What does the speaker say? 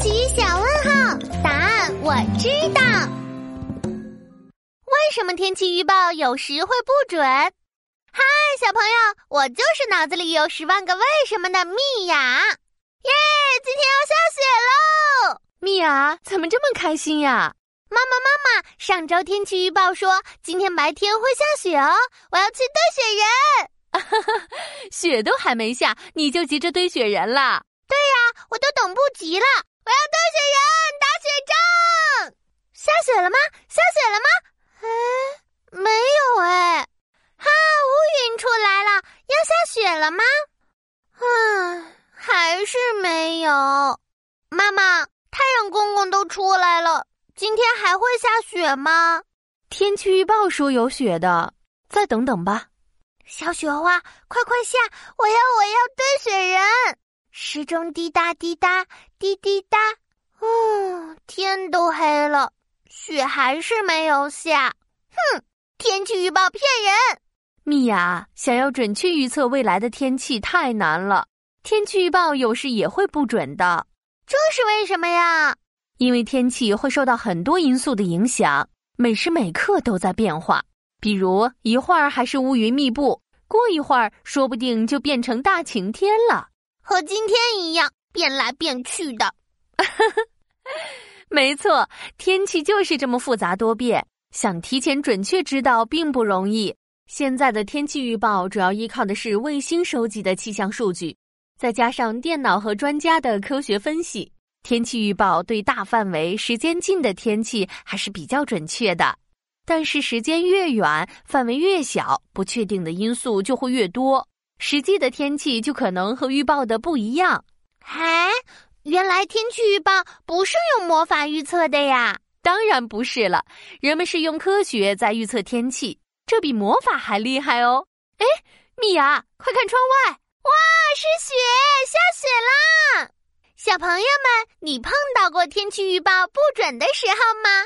奇小问号，答案我知道。为什么天气预报有时会不准？嗨，小朋友，我就是脑子里有十万个为什么的蜜雅。耶，今天要下雪喽！蜜雅怎么这么开心呀？妈妈，妈妈，上周天气预报说今天白天会下雪哦，我要去堆雪人。雪都还没下，你就急着堆雪人了？对呀，我都等不及了，我要堆雪人，打雪仗。下雪了吗？下雪了吗？哎，没有哎。哈，乌云出来了，要下雪了吗？啊，还是没有。妈妈，太阳公公都出来了，今天还会下雪吗？天气预报说有雪的，再等等吧。小雪花，快快下！我要，我要堆雪人。时钟滴答滴答滴滴答。哦，天都黑了，雪还是没有下。哼，天气预报骗人！蜜雅，想要准确预测未来的天气太难了，天气预报有时也会不准的。这是为什么呀？因为天气会受到很多因素的影响，每时每刻都在变化。比如一会儿还是乌云密布，过一会儿说不定就变成大晴天了，和今天一样变来变去的。没错，天气就是这么复杂多变，想提前准确知道并不容易。现在的天气预报主要依靠的是卫星收集的气象数据，再加上电脑和专家的科学分析，天气预报对大范围、时间近的天气还是比较准确的。但是时间越远，范围越小，不确定的因素就会越多，实际的天气就可能和预报的不一样。哎，原来天气预报不是用魔法预测的呀？当然不是了，人们是用科学在预测天气，这比魔法还厉害哦。哎，米娅，快看窗外，哇，是雪，下雪啦！小朋友们，你碰到过天气预报不准的时候吗？